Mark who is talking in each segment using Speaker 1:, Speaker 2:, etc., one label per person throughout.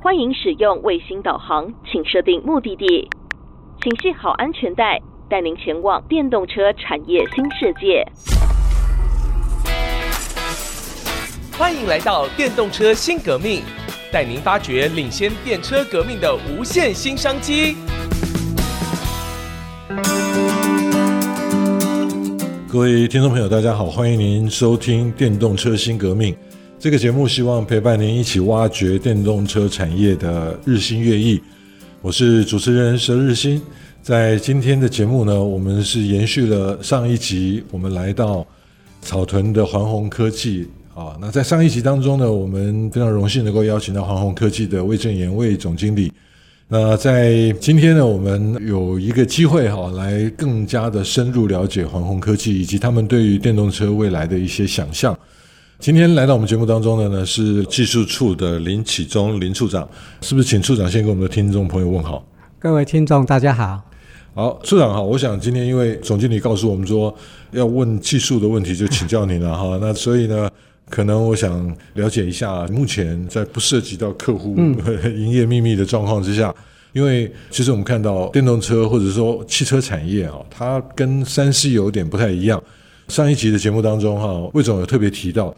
Speaker 1: 欢迎使用卫星导航，请设定目的地，请系好安全带，带您前往电动车产业新世界。
Speaker 2: 欢迎来到电动车新革命，带您发掘领先电车革命的无限新商机。
Speaker 3: 各位听众朋友，大家好，欢迎您收听《电动车新革命》。这个节目希望陪伴您一起挖掘电动车产业的日新月异。我是主持人佘日新。在今天的节目呢，我们是延续了上一集，我们来到草屯的环宏科技啊。那在上一集当中呢，我们非常荣幸能够邀请到环宏科技的魏正言魏总经理。那在今天呢，我们有一个机会哈，来更加的深入了解环宏科技以及他们对于电动车未来的一些想象。今天来到我们节目当中的呢，是技术处的林启忠林处长，是不是请处长先跟我们的听众朋友问好？
Speaker 4: 各位听众大家好，
Speaker 3: 好，处长好，我想今天因为总经理告诉我们说要问技术的问题，就请教您了哈。那所以呢，可能我想了解一下，目前在不涉及到客户 营业秘密的状况之下，因为其实我们看到电动车或者说汽车产业啊，它跟三 C 有点不太一样。上一集的节目当中，哈，魏总有特别提到，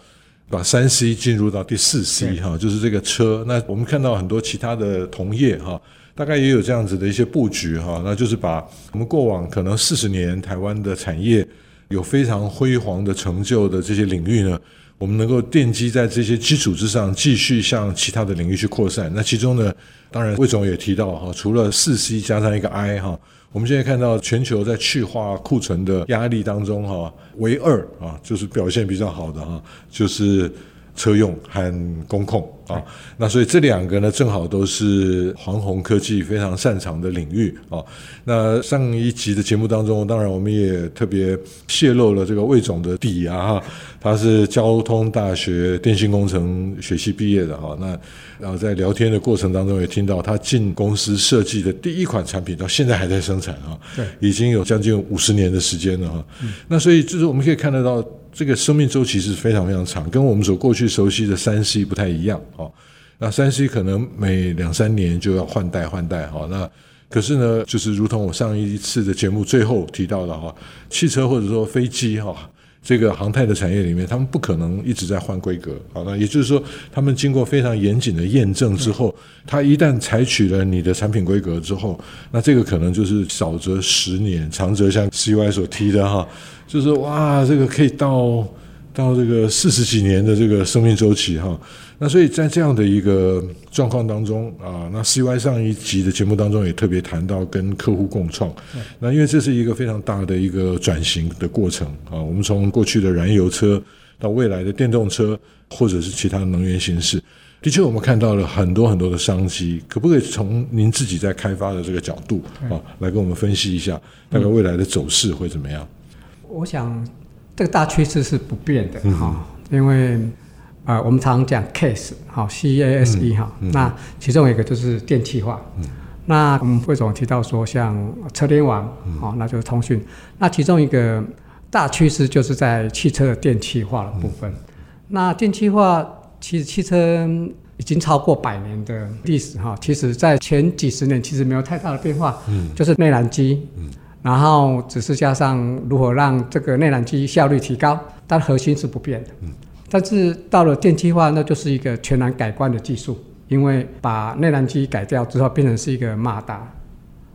Speaker 3: 把三 C 进入到第四 C，哈，就是这个车。那我们看到很多其他的同业，哈，大概也有这样子的一些布局，哈，那就是把我们过往可能四十年台湾的产业有非常辉煌的成就的这些领域呢，我们能够奠基在这些基础之上，继续向其他的领域去扩散。那其中呢，当然魏总也提到，哈，除了四 C 加上一个 I，哈。我们现在看到全球在去化库存的压力当中，哈，唯二啊，就是表现比较好的哈，就是车用和工控啊。那所以这两个呢，正好都是黄宏科技非常擅长的领域啊。那上一集的节目当中，当然我们也特别泄露了这个魏总的底啊，哈，他是交通大学电信工程学系毕业的哈。那然后在聊天的过程当中，也听到他进公司设计的第一款产品到现在还在生产啊，对，已经有将近五十年的时间了哈。嗯、那所以就是我们可以看得到，这个生命周期是非常非常长，跟我们所过去熟悉的三 C 不太一样哦。那三 C 可能每两三年就要换代换代哈。那可是呢，就是如同我上一次的节目最后提到的哈，汽车或者说飞机哈。这个航太的产业里面，他们不可能一直在换规格，好，那也就是说，他们经过非常严谨的验证之后，他一旦采取了你的产品规格之后，那这个可能就是少则十年，长则像 CY 所提的哈，就是哇，这个可以到。到这个四十几年的这个生命周期哈，那所以在这样的一个状况当中啊，那 CY 上一集的节目当中也特别谈到跟客户共创，那因为这是一个非常大的一个转型的过程啊，我们从过去的燃油车到未来的电动车或者是其他能源形式，的确我们看到了很多很多的商机，可不可以从您自己在开发的这个角度啊，来跟我们分析一下大概未来的走势会怎么样？
Speaker 4: 我想。这个大趋势是不变的哈，因为啊、呃，我们常讲 case 哈，C A S E 哈，那其中一个就是电气化。那我们为什么提到说像车联网好，那就是通讯。那其中一个大趋势就是在汽车的电气化的部分。那电气化其实汽车已经超过百年的历史哈，其实在前几十年其实没有太大的变化，就是内燃机。然后只是加上如何让这个内燃机效率提高，但核心是不变的。嗯。但是到了电气化，那就是一个全然改观的技术，因为把内燃机改掉之后，变成是一个马达，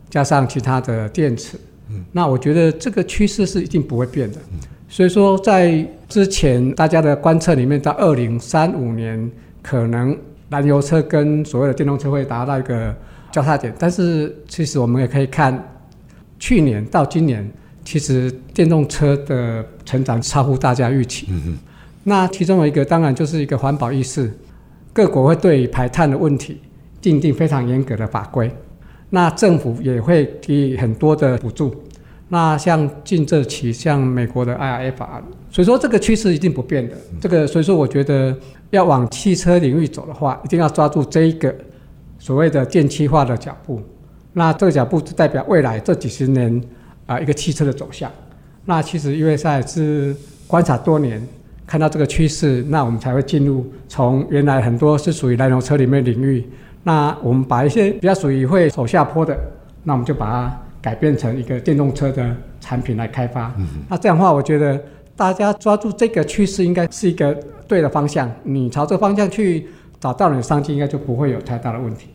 Speaker 4: 加上其他的电池。嗯。那我觉得这个趋势是一定不会变的。嗯。所以说，在之前大家的观测里面，到二零三五年，可能燃油车跟所谓的电动车会达到一个交叉点。但是其实我们也可以看。去年到今年，其实电动车的成长超乎大家预期。嗯。那其中有一个当然就是一个环保意识，各国会对排碳的问题订定非常严格的法规。那政府也会给很多的补助。那像近这期像美国的 IRA 法案，所以说这个趋势一定不变的。这个所以说我觉得要往汽车领域走的话，一定要抓住这一个所谓的电气化的脚步。那这个脚步代表未来这几十年啊一个汽车的走向。那其实因为在是观察多年，看到这个趋势，那我们才会进入从原来很多是属于燃油车里面领域，那我们把一些比较属于会走下坡的，那我们就把它改变成一个电动车的产品来开发。嗯、那这样的话，我觉得大家抓住这个趋势，应该是一个对的方向。你朝这个方向去找到你的商机，应该就不会有太大的问题。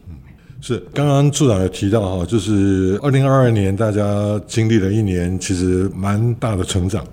Speaker 3: 是，刚刚处长有提到哈，就是二零二二年大家经历了一年，其实蛮大的成长。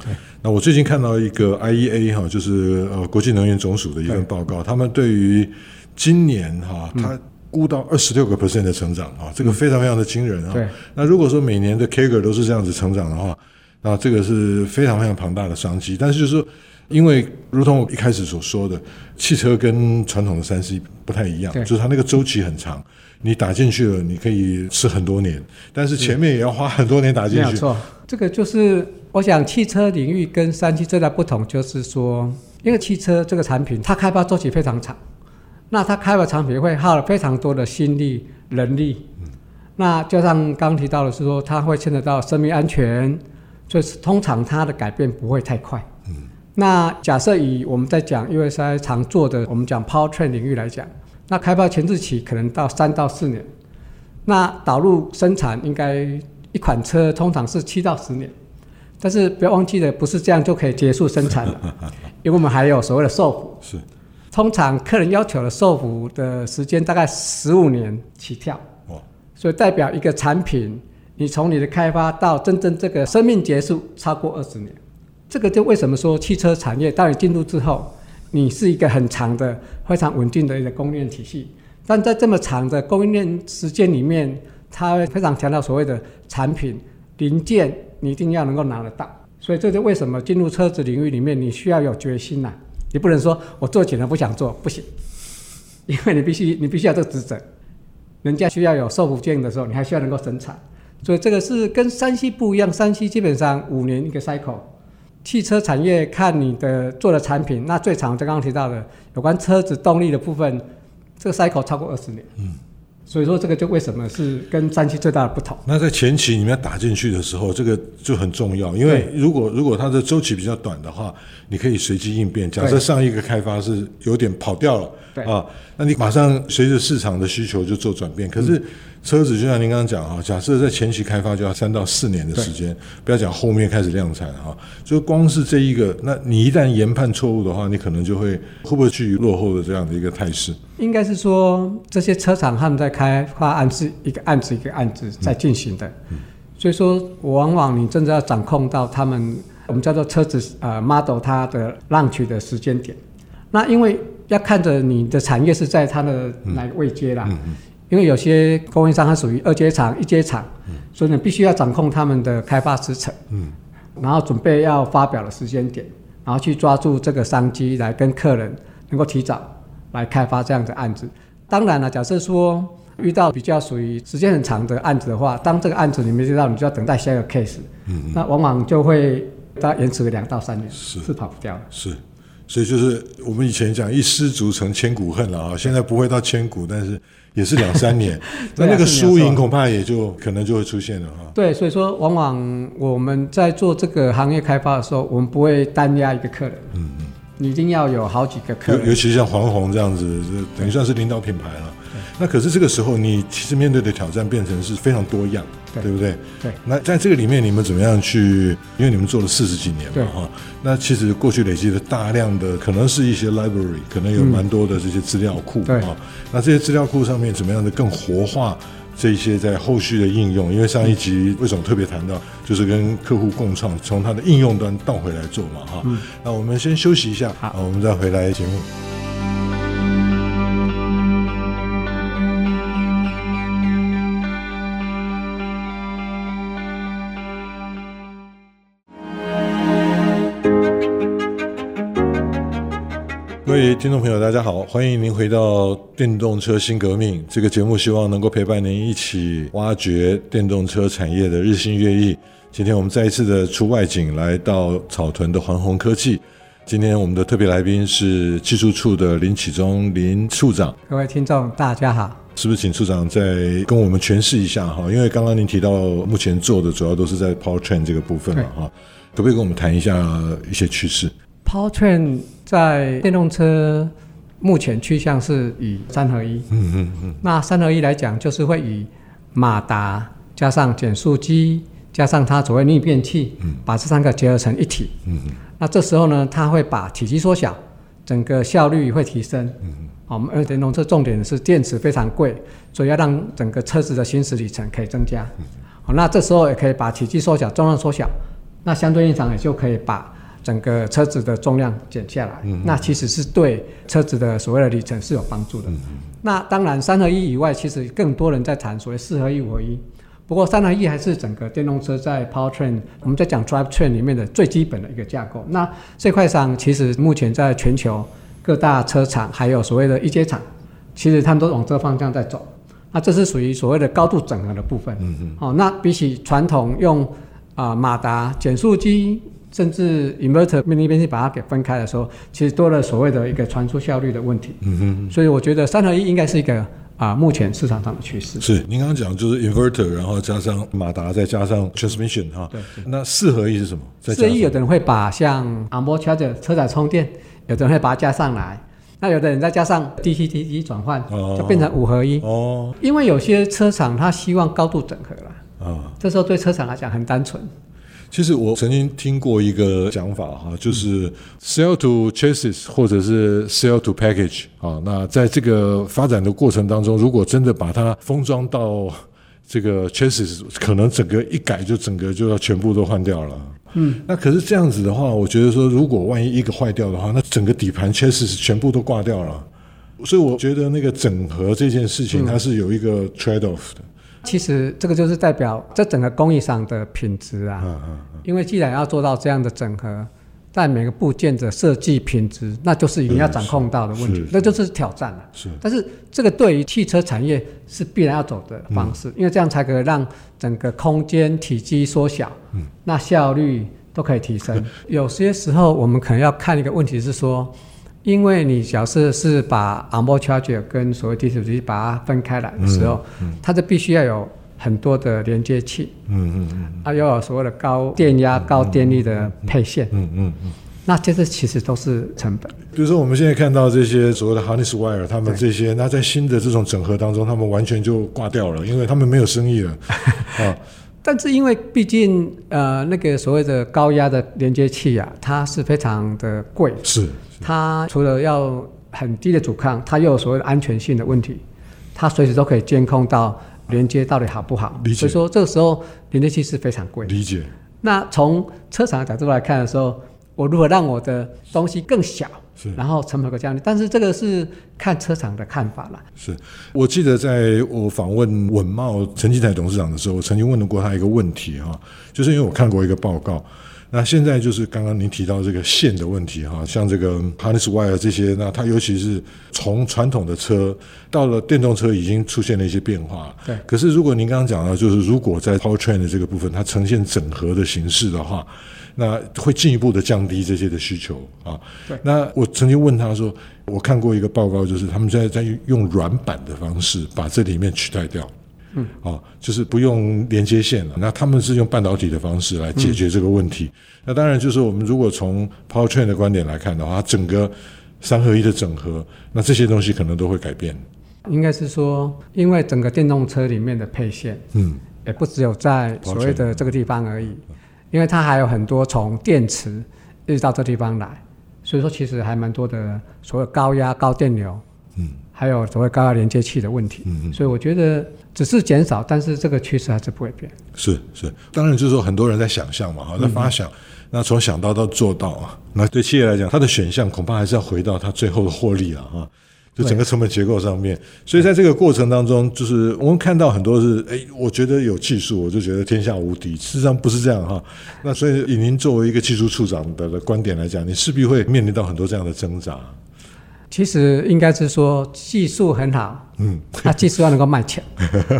Speaker 3: 那我最近看到一个 IEA 哈，就是呃国际能源总署的一份报告，他们对于今年哈，它估到二十六个 percent 的成长啊，嗯、这个非常非常的惊人啊。那如果说每年的 CAGR 都是这样子成长的话，那这个是非常非常庞大的商机。但是就是说，因为如同我一开始所说的，汽车跟传统的三 C 不太一样，就是它那个周期很长。你打进去了，你可以吃很多年，但是前面也要花很多年打进去。没错，
Speaker 4: 这个就是我想汽车领域跟三七最大不同，就是说，因为汽车这个产品它开发周期非常长，那它开发产品会耗了非常多的心力、人力。嗯、那就像刚提到的是说，它会牵扯到生命安全，所以通常它的改变不会太快。嗯。那假设以我们在讲 USI 常做的，我们讲 Powertrain 领域来讲。那开发前置期可能到三到四年，那导入生产应该一款车通常是七到十年，但是不要忘记了，不是这样就可以结束生产了，因为我们还有所谓的受服。是，通常客人要求的受服的时间大概十五年起跳。哦，所以代表一个产品，你从你的开发到真正这个生命结束超过二十年，这个就为什么说汽车产业当你进入之后。你是一个很长的、非常稳定的一个供应链体系，但在这么长的供应链时间里面，它非常强调所谓的产品零件，你一定要能够拿得到。所以这就为什么进入车子领域里面，你需要有决心呐、你不能说我做起来不想做，不行，因为你必须你必须要这个职责，人家需要有受服件的时候，你还需要能够生产。所以这个是跟三 C 不一样，三 C 基本上五年一个 cycle。汽车产业看你的做的产品，那最长就刚刚提到的有关车子动力的部分，这个 cycle 超过二十年。嗯，所以说这个就为什么是跟三期最大的不同。
Speaker 3: 那在前期你们要打进去的时候，这个就很重要，因为如果如果它的周期比较短的话，你可以随机应变。假设上一个开发是有点跑掉了，对啊，那你马上随着市场的需求就做转变。可是。嗯车子就像您刚刚讲哈，假设在前期开发就要三到四年的时间，不要讲后面开始量产哈，就光是这一个，那你一旦研判错误的话，你可能就会会不会去落后的这样的一个态势？
Speaker 4: 应该是说这些车厂他们在开发案是一个案子一个案子在进行的，嗯。嗯、所以说往往你真的要掌控到他们我们叫做车子呃 model 它的 launch 的时间点，那因为要看着你的产业是在它的哪个位阶啦。因为有些供应商它属于二阶厂、一阶厂，嗯、所以你必须要掌控他们的开发时程，嗯，然后准备要发表的时间点，然后去抓住这个商机来跟客人能够提早来开发这样的案子。当然了，假设说遇到比较属于时间很长的案子的话，当这个案子你没接到，你就要等待下一个 case，嗯，嗯，那往往就会大概延迟个两到三年，是。是跑不掉的。
Speaker 3: 是，所以就是我们以前讲一失足成千古恨了啊，现在不会到千古，但是。也是两三年，那那个输赢恐怕也就可能就会出现了哈。
Speaker 4: 对，所以说往往我们在做这个行业开发的时候，我们不会单压一个客人，嗯嗯，你一定要有好几个客人，
Speaker 3: 尤其像黄宏这样子，等于算是领导品牌了。那可是这个时候，你其实面对的挑战变成是非常多样，对，对不对？对。那在这个里面，你们怎么样去？因为你们做了四十几年嘛，哈。那其实过去累积了大量的，可能是一些 library，可能有蛮多的这些资料库，对。那这些资料库上面怎么样的更活化这些在后续的应用？因为上一集为什么特别谈到，就是跟客户共创，从它的应用端倒回来做嘛，哈。嗯。那我们先休息一下，好，我们再回来节目。听众朋友，大家好，欢迎您回到《电动车新革命》这个节目，希望能够陪伴您一起挖掘电动车产业的日新月异。今天我们再一次的出外景，来到草屯的环宏科技。今天我们的特别来宾是技术处的林启忠林处长。
Speaker 4: 各位听众，大家好。
Speaker 3: 是不是请处长再跟我们诠释一下哈？因为刚刚您提到目前做的主要都是在 Powertrain 这个部分嘛哈，可不可以跟我们谈一下一些趋势
Speaker 4: ？Powertrain 在电动车目前趋向是以三合一。
Speaker 3: 嗯嗯嗯。
Speaker 4: 那三合一来讲，就是会以马达加上减速机加上它所谓逆变器，嗯，把这三个结合成一体。嗯嗯。那这时候呢，它会把体积缩小，整个效率会提升。嗯嗯。好，我们而电动车重点是电池非常贵，所以要让整个车子的行驶里程可以增加。好，那这时候也可以把体积缩小，重量缩小，那相对应上也就可以把整个车子的重量减下来。嗯。那其实是对车子的所谓的里程是有帮助的。嗯。那当然，三合一以外，其实更多人在谈所谓四合一、五合一。不过，三合一还是整个电动车在 powertrain，我们在讲 drivetrain 里面的最基本的一个架构。那这块上，其实目前在全球各大车厂还有所谓的一阶厂，其实他们都往这个方向在走。那这是属于所谓的高度整合的部分。嗯嗯。好，那比起传统用啊、呃、马达、减速机，甚至 inverter 命令变器把它给分开的时候，其实多了所谓的一个传输效率的问题。嗯哼。所以我觉得三合一应该是一个。啊，目前市场上的趋势
Speaker 3: 是您刚刚讲就是 inverter，然后加上马达，再加上 transmission 哈。对。那四合一是什么？
Speaker 4: 四合一有的人会把像 onboard charger 车载充电，有的人会把它加上来，那有的人再加上 DC DC 转换，哦，就变成五合一。哦。因为有些车厂它希望高度整合了。啊。这时候对车厂来讲很单纯。
Speaker 3: 其实我曾经听过一个讲法哈，就是 sell to chassis 或者是 sell to package 啊。那在这个发展的过程当中，如果真的把它封装到这个 chassis，可能整个一改就整个就要全部都换掉了。嗯，那可是这样子的话，我觉得说，如果万一一个坏掉的话，那整个底盘 chassis 全部都挂掉了。所以我觉得那个整合这件事情，它是有一个 trade off 的。
Speaker 4: 其实这个就是代表这整个工艺上的品质啊，因为既然要做到这样的整合，在每个部件的设计品质，那就是你要掌控到的问题，那就是挑战了。是，但是这个对于汽车产业是必然要走的方式，因为这样才可以让整个空间体积缩小，那效率都可以提升。有些时候我们可能要看一个问题是说。因为你假设是把 onboard charger 跟所谓 DC 机把它分开来的时候，嗯嗯、它就必须要有很多的连接器，嗯嗯嗯，啊，要有所谓的高电压、嗯、高电力的配线，嗯嗯嗯，嗯嗯。那这些其实都是成本。
Speaker 3: 比如说我们现在看到这些所谓的 harness wire，他们这些，那在新的这种整合当中，他们完全就挂掉了，因为他们没有生意了，啊。
Speaker 4: 但是因为毕竟呃那个所谓的高压的连接器啊，它是非常的贵，是它除了要很低的阻抗，它又有所谓的安全性的问题，它随时都可以监控到连接到底好不好。理解。所以说这个时候连接器是非常贵。
Speaker 3: 理解。
Speaker 4: 那从车厂的角度来看的时候，我如何让我的东西更小？是，然后成本会降低，但是这个是看车厂的看法了。
Speaker 3: 是，我记得在我访问稳茂陈进财董事长的时候，我曾经问过他一个问题哈，就是因为我看过一个报告，那现在就是刚刚您提到这个线的问题哈，像这个 harness wire 这些，那它尤其是从传统的车到了电动车已经出现了一些变化。对。可是如果您刚刚讲到，就是如果在 powertrain 的这个部分，它呈现整合的形式的话。那会进一步的降低这些的需求啊。对。那我曾经问他说，我看过一个报告，就是他们在在用软板的方式把这里面取代掉。嗯。啊，就是不用连接线了。那他们是用半导体的方式来解决这个问题。嗯、那当然就是我们如果从 powertrain 的观点来看的话，整个三合一的整合，那这些东西可能都会改变。
Speaker 4: 应该是说，因为整个电动车里面的配线，嗯，也不只有在所谓的这个地方而已。因为它还有很多从电池一直到这地方来，所以说其实还蛮多的所谓高压高电流，嗯，还有所谓高压连接器的问题，嗯嗯，所以我觉得只是减少，但是这个趋势还是不会变。
Speaker 3: 是是，当然就是说很多人在想象嘛，哈，在发想，嗯、那从想到到做到啊，那对企业来讲，它的选项恐怕还是要回到它最后的获利了啊。就整个成本结构上面，所以在这个过程当中，就是我们看到很多是，哎，我觉得有技术，我就觉得天下无敌。事实上不是这样哈。那所以以您作为一个技术处长的的观点来讲，你势必会面临到很多这样的挣扎。
Speaker 4: 其实应该是说技术很好，嗯，那技术要能够卖钱。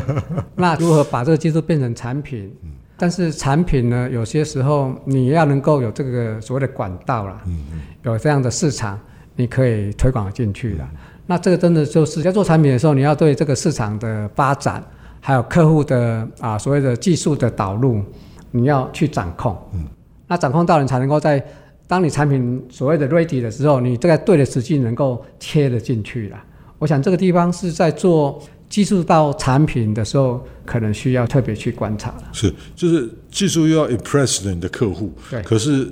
Speaker 4: 那如何把这个技术变成产品？但是产品呢，有些时候你要能够有这个所谓的管道啦，嗯，有这样的市场，你可以推广进去的。那这个真的就是在做产品的时候，你要对这个市场的发展，还有客户的啊所谓的技术的导入，你要去掌控。嗯。那掌控到，你才能够在当你产品所谓的 ready 的时候，你这个对的时机能够切得进去了。我想这个地方是在做技术到产品的时候，可能需要特别去观察了。
Speaker 3: 是，就是技术又要 impress 你的客户，
Speaker 4: 对，
Speaker 3: 可是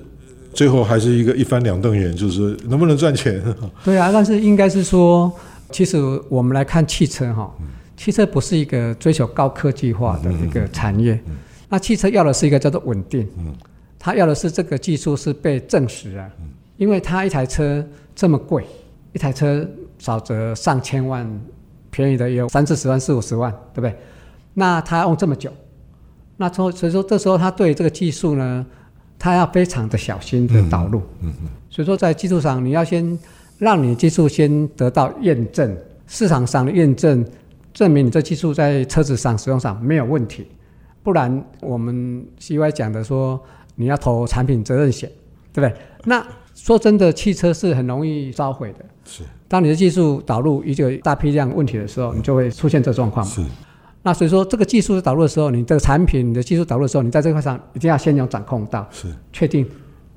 Speaker 3: 最后还是一个一翻两瞪眼，就是能不能赚钱？
Speaker 4: 对啊，但是应该是说，其实我们来看汽车哈，汽车不是一个追求高科技化的一个产业，嗯嗯嗯、那汽车要的是一个叫做稳定，嗯，他要的是这个技术是被证实了，因为他一台车这么贵，一台车。少则上千万，便宜的也有三四十万、四五十万，对不对？那他用这么久，那所所以说这时候他对这个技术呢，他要非常的小心的导入。嗯嗯。所以说在技术上，你要先让你的技术先得到验证，市场上的验证证明你这技术在车子上使用上没有问题，不然我们 CY 讲的说你要投产品责任险，对不对？那说真的，汽车是很容易烧毁的。是。当你的技术导入一个大批量问题的时候，你就会出现这状况嘛。是。那所以说，这个技术导入的时候，你这个产品你的技术导入的时候，你在这块上一定要先有掌控到，是确定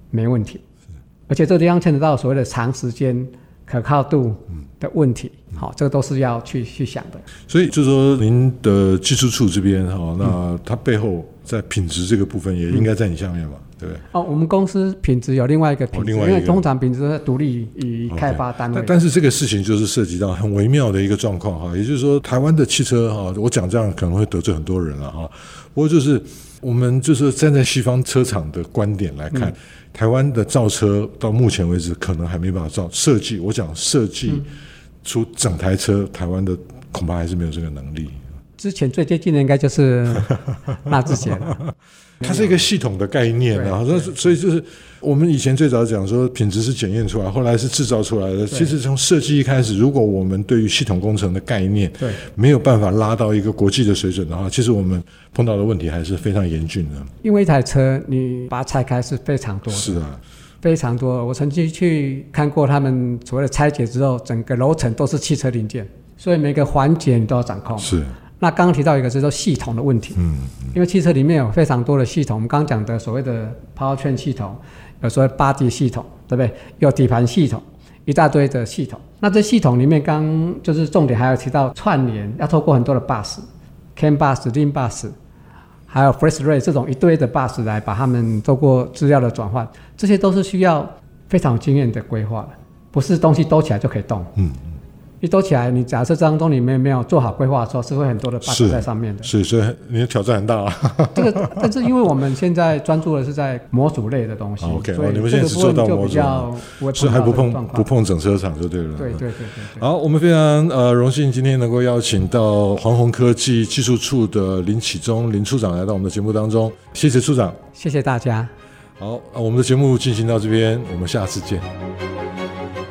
Speaker 4: 没问题。是。而且这个地方牵扯到所谓的长时间可靠度的问题，好、嗯，这个都是要去去想的。
Speaker 3: 所以就是说，您的技术处这边哈，那它背后在品质这个部分也应该在你下面嘛。对不对
Speaker 4: 哦，我们公司品质有另外一个品因为通常品质是独立于开发单位。
Speaker 3: 但是这个事情就是涉及到很微妙的一个状况哈，也就是说，台湾的汽车哈，我讲这样可能会得罪很多人了哈。不过就是我们就是站在西方车厂的观点来看，嗯、台湾的造车到目前为止可能还没办法造设计。我讲设计出整台车，台湾的恐怕还是没有这个能力。
Speaker 4: 之前最接近的应该就是纳智捷了。
Speaker 3: 它是一个系统的概念啊，所以所以就是我们以前最早讲说品质是检验出来，后来是制造出来的。其实从设计一开始，如果我们对于系统工程的概念对没有办法拉到一个国际的水准的话，其实我们碰到的问题还是非常严峻的。
Speaker 4: 因为一台车你把它拆开是非常多的，
Speaker 3: 是啊，
Speaker 4: 非常多。我曾经去看过他们所谓的拆解之后，整个楼层都是汽车零件，所以每个环节你都要掌控。是。那刚刚提到一个就是说系统的问题，嗯，因为汽车里面有非常多的系统，我们刚刚讲的所谓的 powertrain 系统，有所谓 body 系统，对不对？有底盘系统，一大堆的系统。那这系统里面，刚就是重点还有提到串联，要透过很多的 bus，CAN bus、LIN bus，还有 FlexRay 这种一堆的 bus 来把它们透过资料的转换，这些都是需要非常有经验的规划的，不是东西兜起来就可以动，嗯。一多起来，你假设当中你没没有做好规划的时候，是会很多的 bug 在上面的。
Speaker 3: 是，所以你的挑战很大啊。
Speaker 4: 这个，但是因为我们现在专注的是在模组类的东西
Speaker 3: ，OK，哦，你们现在只做到模组，是还不碰不碰整车厂就对了。
Speaker 4: 对对对对。
Speaker 3: 好，我们非常呃荣幸今天能够邀请到黄宏科技技术处的林启忠林处长来到我们的节目当中，谢谢处长，
Speaker 4: 谢谢大家。
Speaker 3: 好，我们的节目进行到这边，我们下次见。